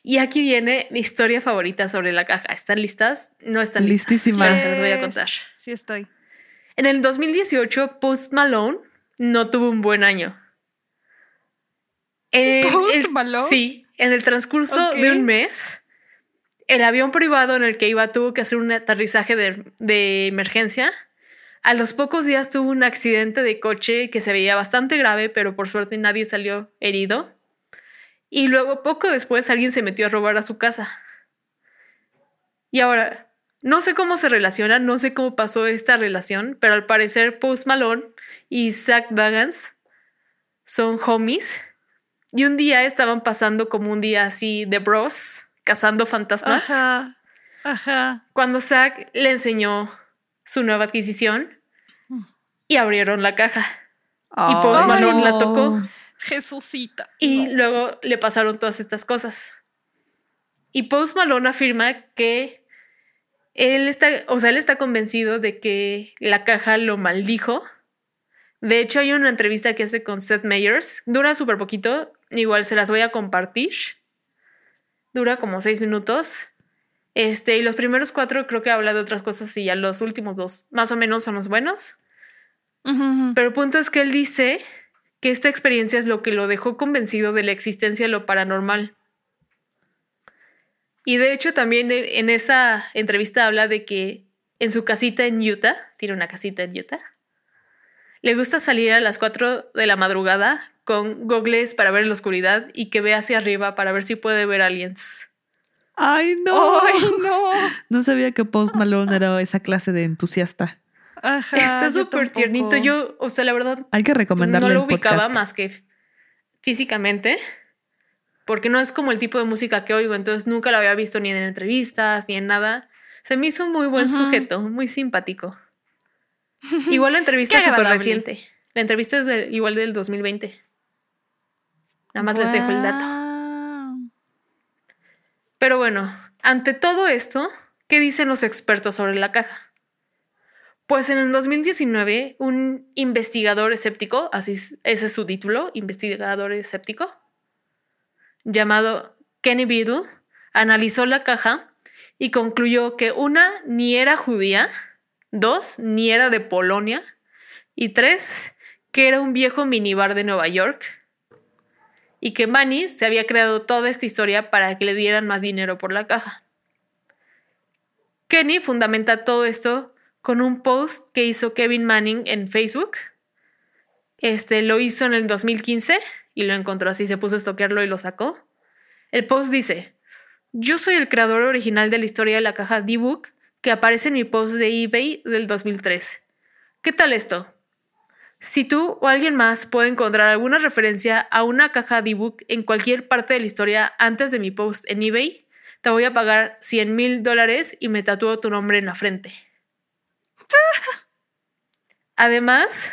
Y aquí viene mi historia favorita sobre la caja. ¿Están listas? No están listísimas. se las voy a contar. Sí, estoy. En el 2018, Post Malone no tuvo un buen año. ¿Post Malone? Sí, en el transcurso de un mes, el avión privado en el que iba tuvo que hacer un aterrizaje de, de emergencia a los pocos días tuvo un accidente de coche que se veía bastante grave, pero por suerte nadie salió herido. Y luego, poco después, alguien se metió a robar a su casa. Y ahora, no sé cómo se relacionan, no sé cómo pasó esta relación, pero al parecer Post Malone y Zach Bagans son homies. Y un día estaban pasando como un día así de bros, cazando fantasmas. Ajá. Ajá. Cuando Zach le enseñó su nueva adquisición y abrieron la caja. y Post Malone la tocó. Jesucita. Y luego le pasaron todas estas cosas. Y Post Malone afirma que él está, o sea, él está convencido de que la caja lo maldijo. De hecho, hay una entrevista que hace con Seth Meyers. Dura súper poquito. Igual se las voy a compartir. Dura como seis minutos. Este, y los primeros cuatro creo que habla de otras cosas y ya los últimos dos más o menos son los buenos. Pero el punto es que él dice que esta experiencia es lo que lo dejó convencido de la existencia de lo paranormal. Y de hecho también en esa entrevista habla de que en su casita en Utah, tiene una casita en Utah, le gusta salir a las 4 de la madrugada con gogles para ver en la oscuridad y que ve hacia arriba para ver si puede ver aliens. Ay, no. Ay, no. No sabía que Post Malone era esa clase de entusiasta. Ajá, Está súper tiernito. Yo, o sea, la verdad, Hay que recomendarle no lo ubicaba podcast. más que físicamente, porque no es como el tipo de música que oigo, entonces nunca lo había visto ni en entrevistas ni en nada. Se me hizo un muy buen sujeto, muy simpático. Igual la entrevista es súper reciente. La entrevista es de- igual del 2020. Nada más les dejo el dato. Pero bueno, ante todo esto, ¿qué dicen los expertos sobre la caja? Pues en el 2019, un investigador escéptico, así es, ese es su título, investigador escéptico, llamado Kenny Beadle, analizó la caja y concluyó que una, ni era judía, dos, ni era de Polonia, y tres, que era un viejo minibar de Nueva York, y que Manny se había creado toda esta historia para que le dieran más dinero por la caja. Kenny fundamenta todo esto con un post que hizo Kevin Manning en Facebook. Este lo hizo en el 2015 y lo encontró así, se puso a estoquearlo y lo sacó. El post dice: Yo soy el creador original de la historia de la caja D-Book que aparece en mi post de eBay del 2003. ¿Qué tal esto? Si tú o alguien más puede encontrar alguna referencia a una caja D-Book en cualquier parte de la historia antes de mi post en eBay, te voy a pagar 100 mil dólares y me tatúo tu nombre en la frente. Además,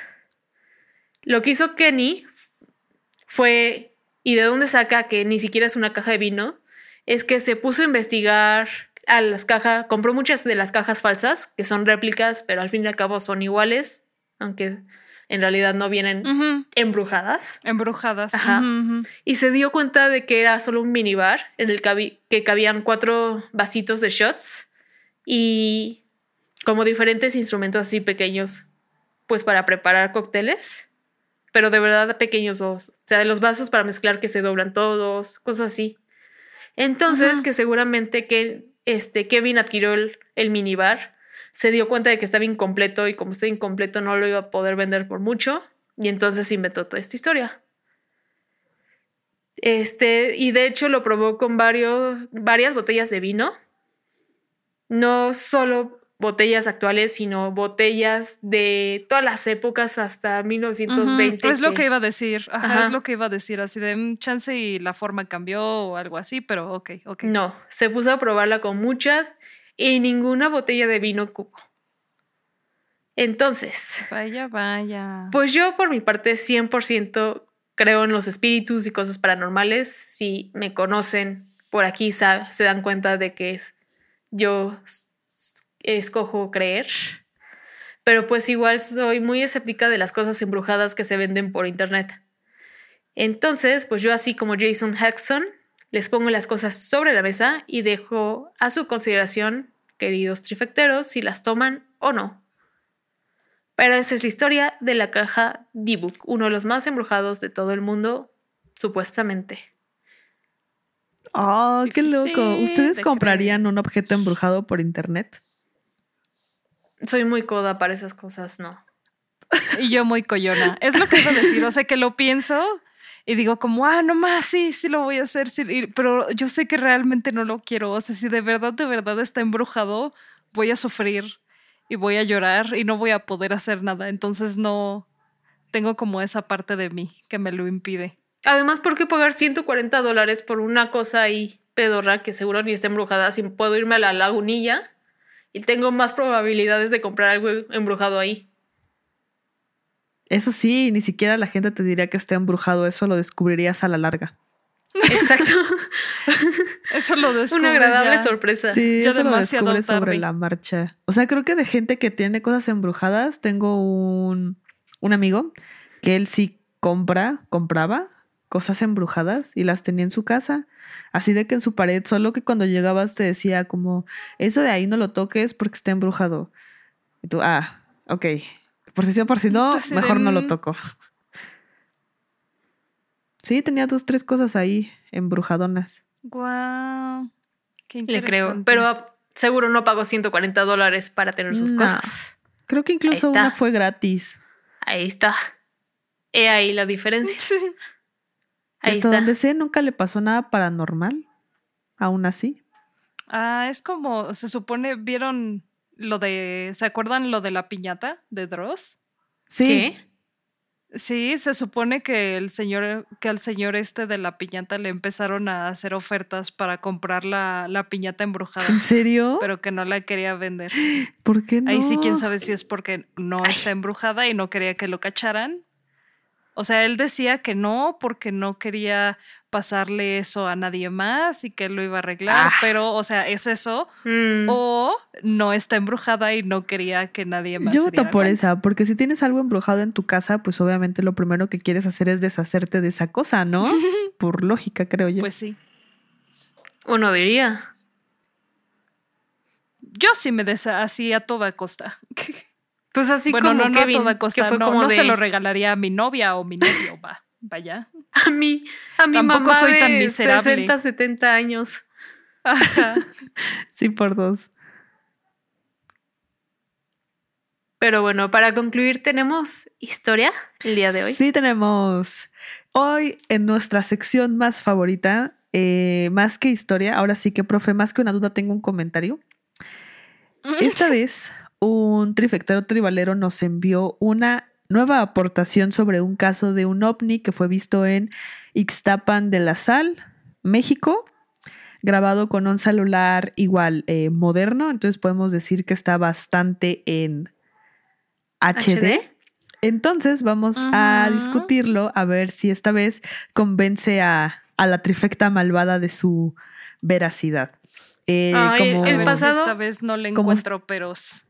lo que hizo Kenny fue, y de dónde saca que ni siquiera es una caja de vino, es que se puso a investigar a las cajas, compró muchas de las cajas falsas, que son réplicas, pero al fin y al cabo son iguales, aunque en realidad no vienen embrujadas. Embrujadas. Ajá. Y se dio cuenta de que era solo un minibar en el que cabían cuatro vasitos de shots y como diferentes instrumentos así pequeños, pues para preparar cócteles, pero de verdad pequeños, o sea, de los vasos para mezclar que se doblan todos, cosas así. Entonces, que seguramente que este Kevin adquirió el, el minibar, se dio cuenta de que estaba incompleto y como está incompleto no lo iba a poder vender por mucho y entonces inventó toda esta historia. Este, y de hecho lo probó con varios, varias botellas de vino. No solo botellas actuales, sino botellas de todas las épocas hasta 1920. Ujú, Es lo que- iba a decir. Ajá, Ajá. Es lo que iba a decir. Así de mm, chance y la forma cambió o algo así, pero ok, ok. No, se puso a probarla con muchas y ninguna botella de vino cupo. Entonces, Vaya, vaya. pues yo por mi parte 100% creo en los espíritus y cosas paranormales. Si me conocen por aquí se dan cuenta de que es, yo escojo creer. Pero pues igual soy muy escéptica de las cosas embrujadas que se venden por internet. Entonces, pues yo así como Jason Jackson, les pongo las cosas sobre la mesa y dejo a su consideración, queridos trifecteros, si las toman o no. Pero esa es la historia de la caja D-Book, uno de los más embrujados de todo el mundo, supuestamente. Oh, qué loco. ¿Ustedes de comprarían un objeto embrujado por internet? Soy muy coda para esas cosas, no. Y yo muy coyona. Es lo que iba a decir. O sea, que lo pienso y digo como, ah, no más, sí, sí lo voy a hacer. sí", y- pero yo sé que realmente no lo quiero. O sea, si de verdad, de verdad está embrujado, voy a sufrir y voy a llorar y no voy a poder hacer nada. Entonces no tengo como esa parte de mí que me lo impide. Además, ¿por qué pagar 140 dólares por una cosa ahí pedorra que seguro ni está embrujada si puedo irme a la lagunilla y tengo más probabilidades de comprar algo embrujado ahí? Eso sí, ni siquiera la gente te diría que está embrujado. Eso lo descubrirías a la larga. Exacto. Eso lo descubres Una agradable ya. sorpresa. Sí, ya eso lo demasiado descubres sobre la marcha. O sea, creo que de gente que tiene cosas embrujadas, tengo un, un amigo que él sí compra, compraba cosas embrujadas y las tenía en su casa. Así de que en su pared, solo que cuando llegabas te decía como, eso de ahí no lo toques porque está embrujado. Y tú, ah, ok. Por si sí o por si no, Entonces, mejor no lo toco. Sí, tenía dos, tres cosas ahí embrujadonas. Guau. Qué Le creo. Pero seguro no pago 140 dólares para tener sus No. cosas. Creo que incluso una fue gratis. Ahí está. He ahí la diferencia. Ahí Hasta donde sé, nunca le pasó nada paranormal. Aún así. Ah, es como, se supone, ¿vieron lo de, ¿se acuerdan lo de la piñata de Dross? Sí. Sí, se supone que el señor, que al señor este de la piñata le empezaron a hacer ofertas para comprar la, la piñata embrujada. ¿En serio? Pero que no la quería vender. ¿Por qué no? Ahí sí, quién sabe si es porque no está embrujada y no quería que lo cacharan. O sea, él decía que no porque no quería pasarle eso a nadie más y que él lo iba a arreglar, ah. pero, o sea, es eso. Mm. O no está embrujada y no quería que nadie más. Yo voto por esa, porque si tienes algo embrujado en tu casa, pues obviamente lo primero que quieres hacer es deshacerte de esa cosa, ¿no? por lógica, creo yo. Pues sí. Uno diría. Yo sí me deshacía a toda costa. Pues así bueno, como no, no a toda costa, no, no se lo regalaría a mi novia o mi novio, va, vaya. A mí, a mi Tampoco mamá soy tan de 60, 70 años. sí, por dos. Pero bueno, para concluir, ¿tenemos historia el día de hoy? Sí, tenemos. Hoy en nuestra sección más favorita, eh, más que historia, ahora sí que, profe, más que una duda, tengo un comentario. Esta vez un trifectero tribalero nos envió una nueva aportación sobre un caso de un ovni que fue visto en Ixtapan de la Sal, México, grabado con un celular igual eh, moderno, entonces podemos decir que está bastante en HD. Entonces vamos a discutirlo a ver si esta vez convence a, la trifecta malvada de su veracidad. Eh, como, el pasado, esta vez no le encuentro peros.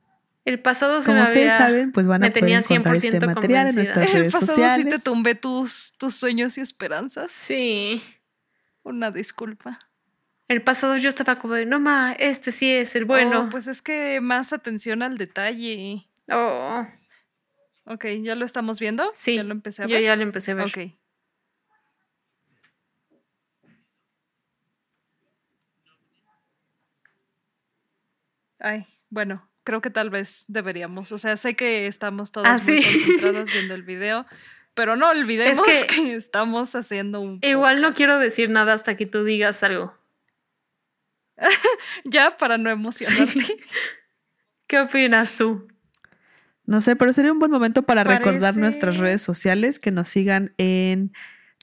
El pasado se Como ustedes saben, pues van a poder encontrar este material en nuestras redes el pasado sí te tumbé tus, tus sueños y esperanzas. Sí. Una disculpa. El pasado yo estaba como de, no ma, este sí es el bueno. Oh, pues es que más atención al detalle. Oh. Ok, ¿ya lo estamos viendo? Sí. ¿Ya lo empecé a ver? Yo ya lo empecé a ver. Ok. Ay, bueno, creo que tal vez deberíamos. O sea, sé que estamos todos ah, muy concentrados viendo el video, pero no olvidemos que, estamos haciendo un. Igual no quiero decir nada hasta que tú digas algo. ya, para no emocionarte. ¿Qué opinas tú? No sé, pero sería un buen momento para recordar nuestras redes sociales, que nos sigan en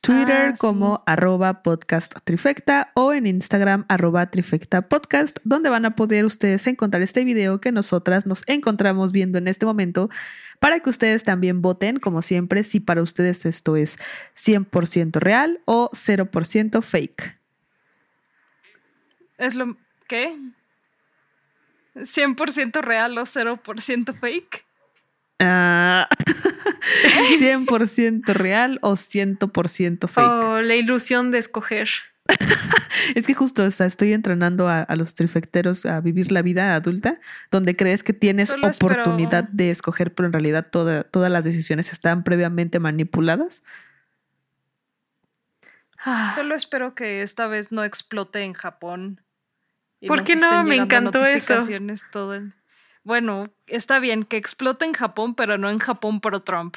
Twitter ah, como arroba podcast trifecta o en Instagram arroba trifecta podcast, donde van a poder ustedes encontrar este video que nosotras nos encontramos viendo en este momento para que ustedes también voten, como siempre, si para ustedes esto es 100% real o 0% fake. ¿Es lo qué? ¿100% real o 0% fake? 100% real o 100% fake. Oh, la ilusión de escoger. es que justo estoy entrenando a, los trifecteros a vivir la vida adulta, donde crees que tienes oportunidad de escoger, pero en realidad todas las decisiones están previamente manipuladas. Ah. Solo espero que esta vez no explote en Japón. ¿Por qué no? Me encantó eso. Todo bueno, está bien que explote en Japón, pero no en Japón pro Trump.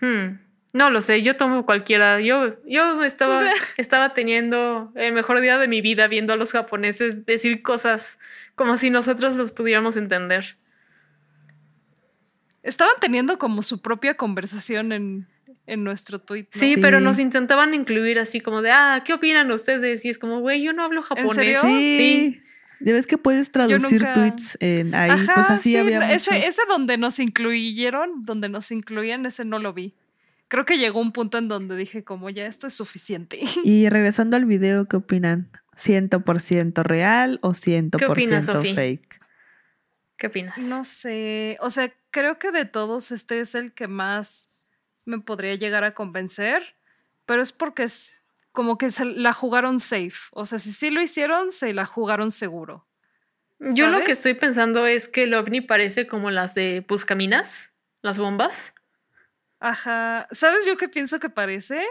Hmm. No lo sé, yo tomo cualquiera. Yo, yo estaba, estaba teniendo el mejor día de mi vida viendo a los japoneses decir cosas como si nosotros los pudiéramos entender. Estaban teniendo como su propia conversación en, nuestro tweet. Sí, pero nos intentaban incluir así como de, ah, ¿qué opinan ustedes? Y es como, güey, yo no hablo japonés. sí. Ya ves que puedes traducir tweets en ahí. pues así había ese, ese donde nos incluyeron, donde nos incluían, ese no lo vi. Creo que llegó un punto en donde dije como ya esto es suficiente. Y regresando al video, ¿qué opinan? ¿100% real o 100% fake? ¿Qué opinas? No sé, o sea, creo que de todos este es el que más me podría llegar a convencer, pero es porque es como que se la jugaron safe. O sea, si sí lo hicieron, se la jugaron seguro. Yo lo que estoy pensando es que el ovni parece como las de Buscaminas, las bombas. Ajá. ¿Sabes yo qué pienso que parece?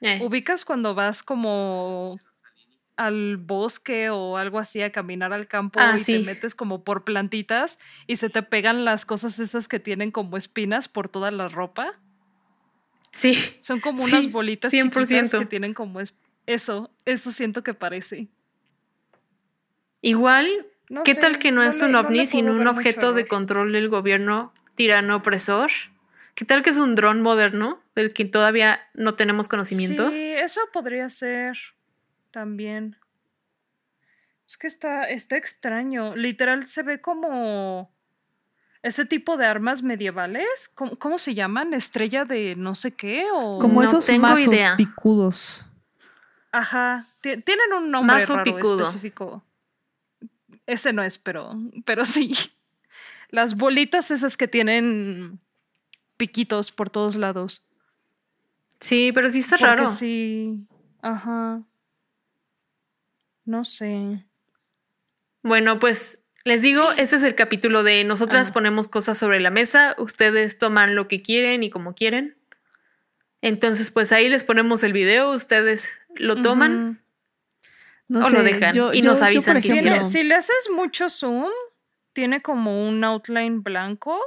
Eh. Ubicas cuando vas como al bosque o algo así a caminar al campo Ah, y sí. te metes como por plantitas y se te pegan las cosas esas que tienen como espinas por toda la ropa. Sí. Son como Sí, unas bolitas 100%. chiquitas que tienen como es eso, eso siento que parece. Igual, No ¿qué sé, tal que no, es un le ovni, sino un objeto de control del gobierno tirano opresor? ¿Qué tal que es un dron moderno del que todavía no tenemos conocimiento? Sí, eso podría ser también. Es que está, está extraño. Literal se ve como ese tipo de armas medievales. ¿Cómo, cómo se llaman? ¿Estrella de no sé qué? O... Como No esos tengo mazos idea. picudos. Ajá. ti- Tienen un nombre Mazo raro picudo. específico. Ese no es, pero, pero sí. Las bolitas esas que tienen piquitos por todos lados. Sí, pero sí está Porque raro. sí. Ajá. No sé. Bueno, pues les digo, este es el capítulo de nosotras Ah. ponemos cosas sobre la mesa, ustedes toman lo que quieren y como quieren. Entonces, pues ahí les ponemos el video, ustedes lo toman. No O sé, lo dejan yo- y yo- nos yo, avisan que ejemplo, si le haces mucho zoom, tiene como un outline blanco.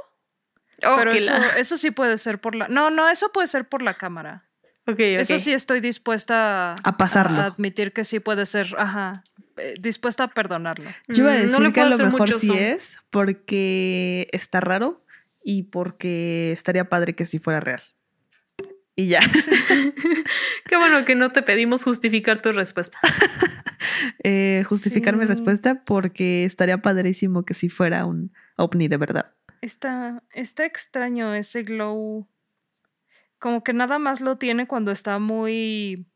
Oh, pero eso, la- eso sí puede ser por la. No, no, eso puede ser por la cámara. Ok, ok. Eso sí estoy dispuesta A pasarlo. a admitir que sí puede ser. Ajá. Eh, dispuesta a perdonarlo. Yo iba a decir no le que a lo mejor sí es porque está raro y porque estaría padre que sí fuera real. Y ya. Qué bueno que no te pedimos justificar tu respuesta. Eh, justificar mi respuesta porque estaría padrísimo que sí fuera un ovni de verdad. Está, está extraño ese glow. Como que nada más lo tiene cuando está muy.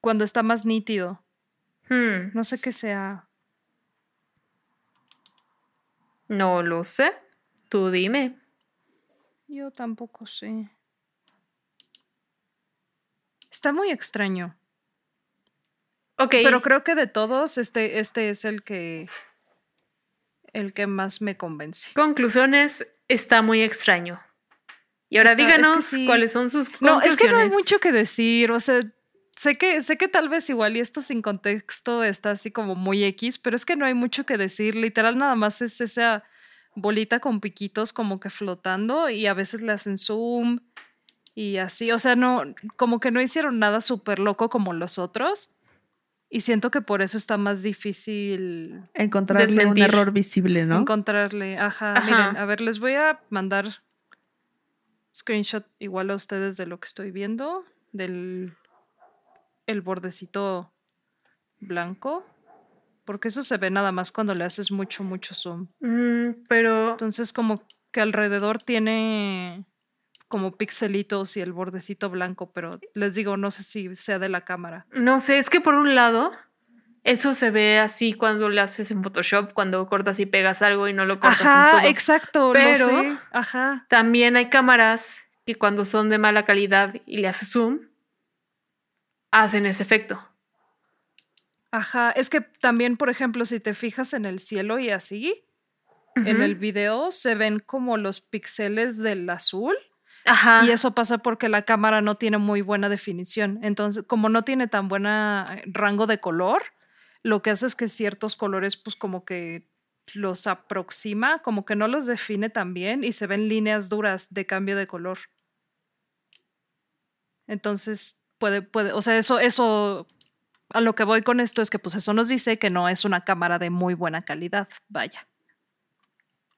Cuando está más nítido. Hmm, No sé qué sea. no lo sé. Tú dime. Yo tampoco sé. Está muy extraño. Ok. Pero creo que de todos, este, este es el que. El que más me convence. Conclusiones, está muy extraño. Y ahora Está- es que díganos sí. cuáles son sus No, conclusiones. es que no hay mucho que decir. O sea, sé que, sé que tal vez igual y esto sin contexto está así como muy X, pero es que no hay mucho que decir. Literal, nada más es esa bolita con piquitos como que flotando y a veces le hacen zoom y así. O sea, no, como que no hicieron nada súper loco como los otros. Y siento que por eso está más difícil Encontrarle un error visible, ¿no? encontrarle. Ajá, Ajá. miren, a ver, les voy a mandar screenshot igual a ustedes de lo que estoy viendo, del el bordecito blanco, porque eso se ve nada más cuando le haces mucho, mucho zoom. Mm, pero Entonces como que alrededor tiene como pixelitos y el bordecito blanco, pero les digo, no sé si sea de la cámara. no sé, es que por un lado, eso se ve así cuando le haces en Photoshop, cuando cortas y pegas algo y no lo cortas en Ajá, todo. exacto, Pero- sé. Ajá. También hay cámaras que cuando son de mala calidad y le haces zoom, hacen ese efecto. Ajá, es que también, por ejemplo, si te fijas en el cielo y así, en el video se ven como los píxeles del azul Ajá. y eso pasa porque la cámara no tiene muy buena definición. Entonces, como no tiene tan buena eh, rango de color, lo que hace es que ciertos colores pues como que los aproxima, como que no los define tan bien y se ven líneas duras de cambio de color. Entonces, puede, puede, o sea, eso, eso, a lo que voy con esto es que pues eso nos dice que no es una cámara de muy buena calidad, vaya.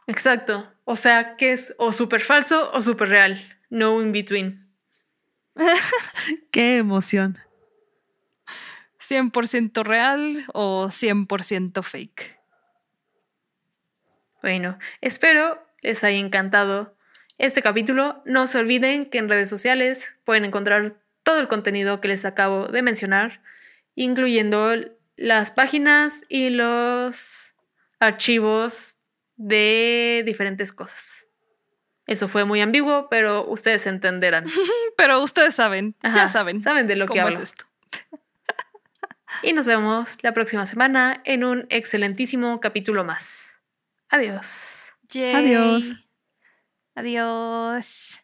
Exacto. O sea, que es o súper falso o súper real. No in between. Qué emoción. 100% real o 100% fake. Bueno, espero les haya encantado este capítulo. No se olviden que en redes sociales pueden encontrar todo el contenido que les acabo de mencionar, incluyendo las páginas y los archivos de diferentes cosas. Eso fue muy ambiguo, pero ustedes entenderán. Pero ustedes saben, Ajá, ya saben. Saben de lo que es hablo. esto. Y nos vemos la próxima semana en un excelentísimo capítulo más. Adiós. Yay. Adiós. Adiós.